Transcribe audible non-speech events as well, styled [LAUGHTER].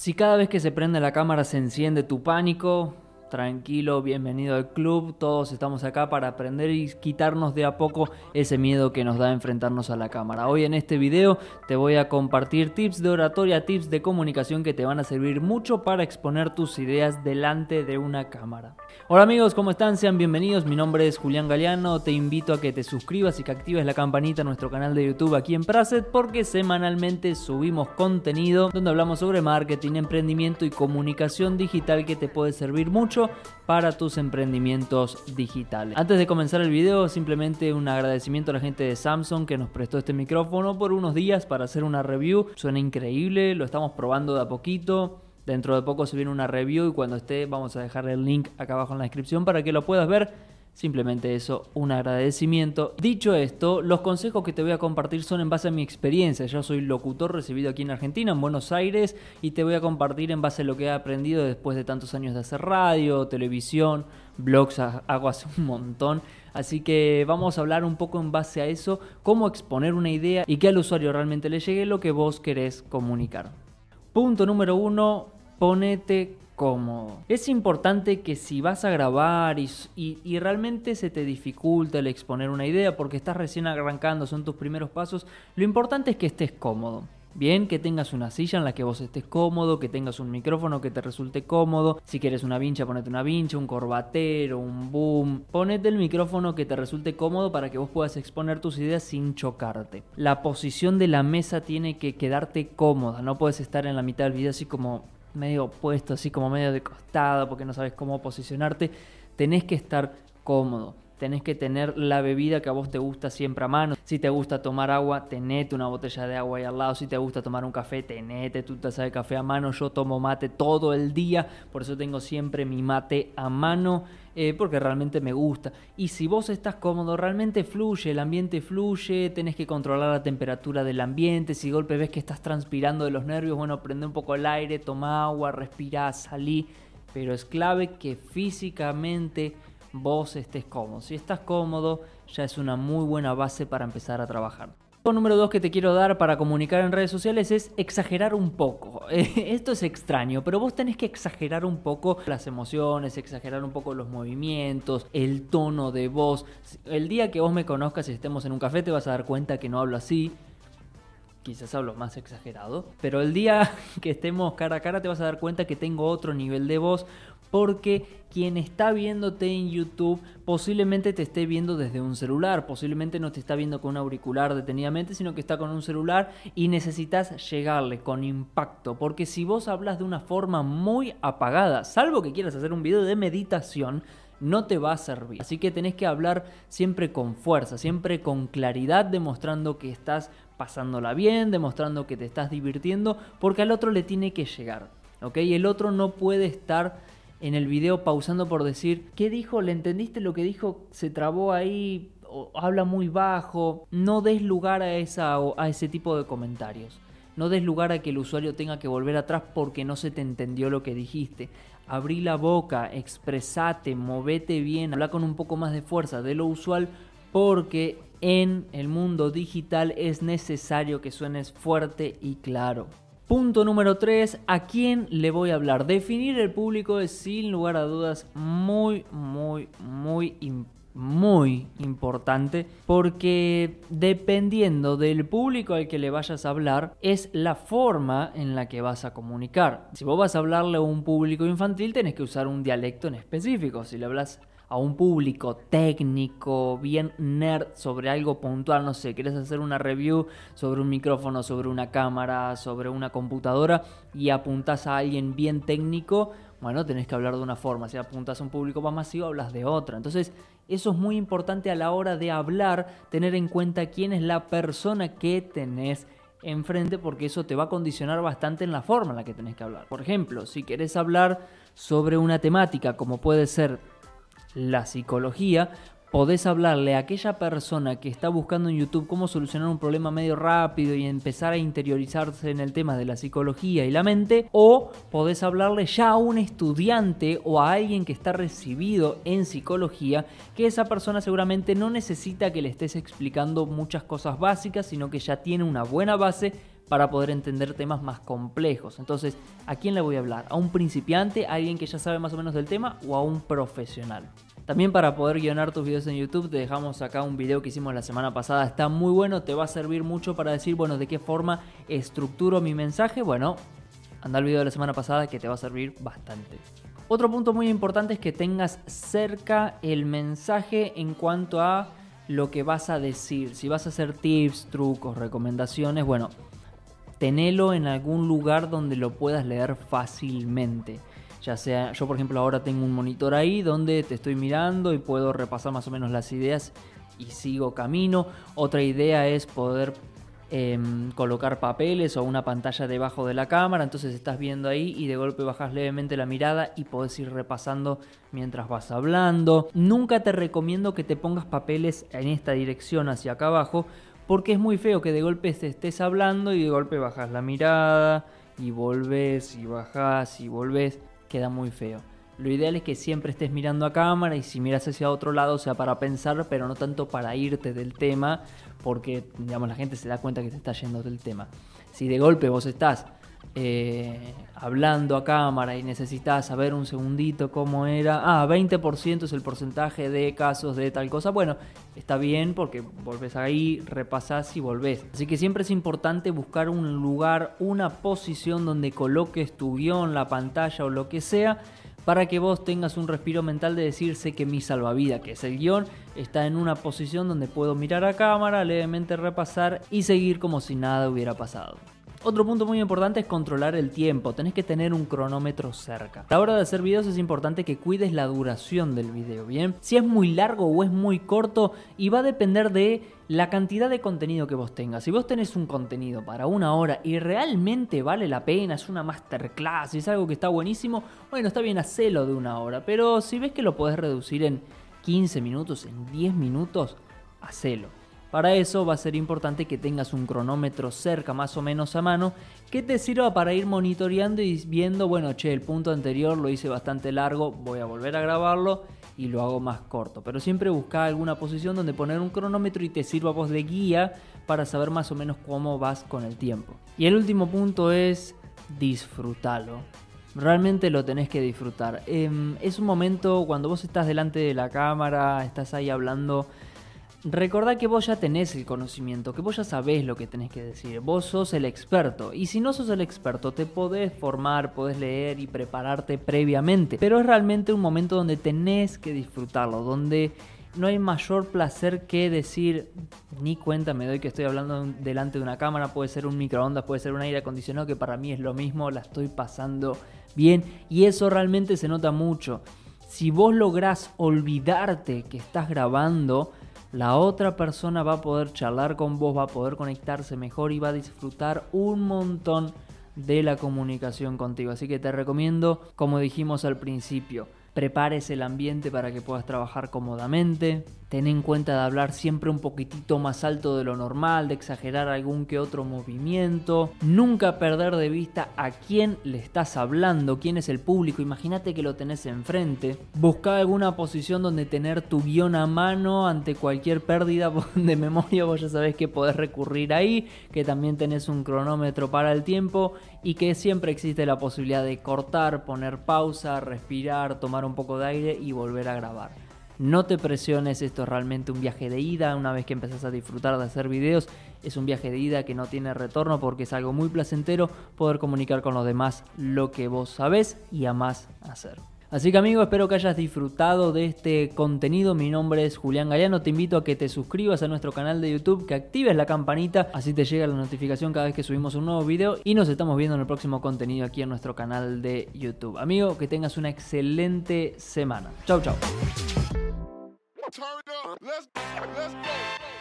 Si cada vez que se prende la cámara se enciende tu pánico, tranquilo, bienvenido al club, todos estamos acá para aprender y quitarnos de a poco ese miedo que nos da enfrentarnos a la cámara. Hoy en este video te voy a compartir tips de oratoria, tips de comunicación que te van a servir mucho para exponer tus ideas delante de una cámara. Hola amigos, ¿cómo están? Sean bienvenidos, mi nombre es Julián Galeano, te invito a que te suscribas y que actives la campanita en nuestro canal de YouTube aquí en Praset porque semanalmente subimos contenido donde hablamos sobre marketing, emprendimiento y comunicación digital que te puede servir mucho para tus emprendimientos digitales. Antes de comenzar el video, simplemente un agradecimiento a la gente de Samsung que nos prestó este micrófono por unos días para hacer una review. Suena increíble, lo estamos probando de a poquito. Dentro de poco se viene una review y cuando esté vamos a dejar el link acá abajo en la descripción para que lo puedas ver Simplemente eso, un agradecimiento. Dicho esto, los consejos que te voy a compartir son en base a mi experiencia. Yo soy locutor recibido aquí en Argentina, en Buenos Aires, y te voy a compartir en base a lo que he aprendido después de tantos años de hacer radio, televisión, blogs, hago hace un montón. Así que vamos a hablar un poco en base a eso, cómo exponer una idea y que al usuario realmente le llegue lo que vos querés comunicar. Punto número uno, ponete cómodo. Es importante que si vas a grabar y, realmente se te dificulta el exponer una idea porque estás recién arrancando, son tus primeros pasos, lo importante es que estés cómodo. Bien, que tengas una silla en la que vos estés cómodo, que tengas un micrófono que te resulte cómodo. Si quieres una vincha, ponete una vincha, un corbatero, un boom. Ponete el micrófono que te resulte cómodo para que vos puedas exponer tus ideas sin chocarte. La posición de la mesa tiene que quedarte cómoda. No puedes estar en la mitad del video así como medio puesto, así como medio de costado, porque no sabes cómo posicionarte, tenés que estar cómodo. Tenés que tener la bebida que a vos te gusta siempre a mano. Si te gusta tomar agua, tenete una botella de agua ahí al lado. Si te gusta tomar un café, tenete tu taza de café a mano. Yo tomo mate todo el día, por eso tengo siempre mi mate a mano. Eh, porque realmente me gusta. Y si vos estás cómodo, realmente fluye, el ambiente fluye, tenés que controlar la temperatura del ambiente, si golpe ves que estás transpirando de los nervios, bueno, prende un poco el aire, toma agua, respira, salí, pero es clave que físicamente vos estés cómodo. Si estás cómodo, ya es una muy buena base para empezar a trabajar número dos que te quiero dar para comunicar en redes sociales es exagerar un poco. [LAUGHS] Esto es extraño, pero vos tenés que exagerar un poco las emociones, exagerar un poco los movimientos, el tono de voz. El día que vos me conozcas y estemos en un café te vas a dar cuenta que no hablo así. Quizás hablo más exagerado, pero el día [LAUGHS] que estemos cara a cara te vas a dar cuenta que tengo otro nivel de voz porque quien está viéndote en YouTube posiblemente te esté viendo desde un celular, posiblemente no te está viendo con un auricular detenidamente, sino que está con un celular y necesitas llegarle con impacto, porque si vos hablas de una forma muy apagada, salvo que quieras hacer un video de meditación, no te va a servir. Así que tenés que hablar siempre con fuerza, siempre con claridad, demostrando que estás pasándola bien, demostrando que te estás divirtiendo, porque al otro le tiene que llegar. ¿Ok? El otro no puede estar en el video pausando por decir, ¿qué dijo? ¿Le entendiste lo que dijo? ¿Se trabó ahí? O habla muy bajo. No des lugar a, esa, a ese tipo de comentarios. No des lugar a que el usuario tenga que volver atrás porque no se te entendió lo que dijiste. Abrí la boca, expresate, movete bien, habla con un poco más de fuerza de lo usual porque en el mundo digital es necesario que suenes fuerte y claro. Punto número 3, ¿a quién le voy a hablar? Definir el público es sin lugar a dudas muy, muy, muy muy importante porque dependiendo del público al que le vayas a hablar es la forma en la que vas a comunicar. Si vos vas a hablarle a un público infantil tenés que usar un dialecto en específico. Si le hablas a un público técnico, bien nerd sobre algo puntual, no sé, quieres hacer una review sobre un micrófono, sobre una cámara, sobre una computadora y apuntas a alguien bien técnico, bueno, tenés que hablar de una forma, si apuntas a un público más masivo, hablas de otra. Entonces, eso es muy importante a la hora de hablar, tener en cuenta quién es la persona que tenés enfrente porque eso te va a condicionar bastante en la forma en la que tenés que hablar. Por ejemplo, si querés hablar sobre una temática como puede ser la psicología, podés hablarle a aquella persona que está buscando en YouTube cómo solucionar un problema medio rápido y empezar a interiorizarse en el tema de la psicología y la mente, o podés hablarle ya a un estudiante o a alguien que está recibido en psicología, que esa persona seguramente no necesita que le estés explicando muchas cosas básicas, sino que ya tiene una buena base para poder entender temas más complejos. Entonces, ¿a quién le voy a hablar? ¿A un principiante, a alguien que ya sabe más o menos del tema o a un profesional? También para poder guionar tus videos en YouTube te dejamos acá un video que hicimos la semana pasada. Está muy bueno, te va a servir mucho para decir, bueno, de qué forma estructuro mi mensaje. Bueno, anda al video de la semana pasada que te va a servir bastante. Otro punto muy importante es que tengas cerca el mensaje en cuanto a lo que vas a decir. Si vas a hacer tips, trucos, recomendaciones, bueno, tenelo en algún lugar donde lo puedas leer fácilmente. Ya sea, yo por ejemplo ahora tengo un monitor ahí donde te estoy mirando y puedo repasar más o menos las ideas y sigo camino. Otra idea es poder em, colocar papeles o una pantalla debajo de la cámara, entonces estás viendo ahí y de golpe bajas levemente la mirada y podés ir repasando mientras vas hablando. Nunca te recomiendo que te pongas papeles en esta dirección hacia acá abajo porque es muy feo que de golpe estés hablando y de golpe bajas la mirada y volvés y bajás y volvés. Queda muy feo. Lo ideal es que siempre estés mirando a cámara y si miras hacia otro lado sea para pensar, pero no tanto para irte del tema, porque digamos la gente se da cuenta que te está yendo del tema. Si de golpe vos estás eh, hablando a cámara y necesitas saber un segundito cómo era, ah, 20% es el porcentaje de casos de tal cosa, bueno, está bien porque volvés ahí, repasás y volvés. Así que siempre es importante buscar un lugar, una posición donde coloques tu guion, la pantalla o lo que sea, para que vos tengas un respiro mental de decirse que mi salvavidas, que es el guion, está en una posición donde puedo mirar a cámara, levemente repasar y seguir como si nada hubiera pasado. Otro punto muy importante es controlar el tiempo, tenés que tener un cronómetro cerca. A la hora de hacer videos es importante que cuides la duración del video, ¿bien? Si es muy largo o es muy corto y va a depender de la cantidad de contenido que vos tengas. Si vos tenés un contenido para una hora y realmente vale la pena, es una masterclass, es algo que está buenísimo, bueno, está bien, hacelo de una hora, pero si ves que lo podés reducir en 15 minutos, en 10 minutos, hacelo. Para eso va a ser importante que tengas un cronómetro cerca más o menos a mano que te sirva para ir monitoreando y viendo, bueno, che, el punto anterior lo hice bastante largo, voy a volver a grabarlo y lo hago más corto. Pero siempre busca alguna posición donde poner un cronómetro y te sirva vos de guía para saber más o menos cómo vas con el tiempo. Y el último punto es disfrútalo. Realmente lo tenés que disfrutar. Em, es un momento cuando vos estás delante de la cámara, estás ahí hablando Recordá que vos ya tenés el conocimiento, que vos ya sabés lo que tenés que decir, vos sos el experto. Y si no sos el experto, te podés formar, podés leer y prepararte previamente. Pero es realmente un momento donde tenés que disfrutarlo, donde no hay mayor placer que decir, ni cuenta me doy que estoy hablando delante de una cámara, puede ser un microondas, puede ser un aire acondicionado, que para mí es lo mismo, la estoy pasando bien. Y eso realmente se nota mucho. Si vos lográs olvidarte que estás grabando, la otra persona va a poder charlar con vos, va a poder conectarse mejor y va a disfrutar un montón de la comunicación contigo. Así que te recomiendo, como dijimos al principio, prepares el ambiente para que puedas trabajar cómodamente, Ten en cuenta de hablar siempre un poquitito más alto de lo normal, de exagerar algún que otro movimiento. Nunca perder de vista a quién le estás hablando, quién es el público. Imagínate que lo tenés enfrente. Busca alguna posición donde tener tu guion a mano ante cualquier pérdida [LAUGHS] de memoria. Vos ya sabés que podés recurrir ahí, que también tenés un cronómetro para el tiempo y que siempre existe la posibilidad de cortar, poner pausa, respirar, tomar un poco de aire y volver a grabar. No te presiones, esto es realmente un viaje de ida. Una vez que empezás a disfrutar de hacer videos, es un viaje de ida que no tiene retorno porque es algo muy placentero poder comunicar con los demás lo que vos sabés y amás hacer. Así que amigo, espero que hayas disfrutado de este contenido. Mi nombre es Julián Galeano. Te invito a que te suscribas a nuestro canal de YouTube, que actives la campanita, así te llega la notificación cada vez que subimos un nuevo video. Y nos estamos viendo en el próximo contenido aquí en nuestro canal de YouTube. Amigo, que tengas una excelente semana. Chau, chau. Let's go, let's go.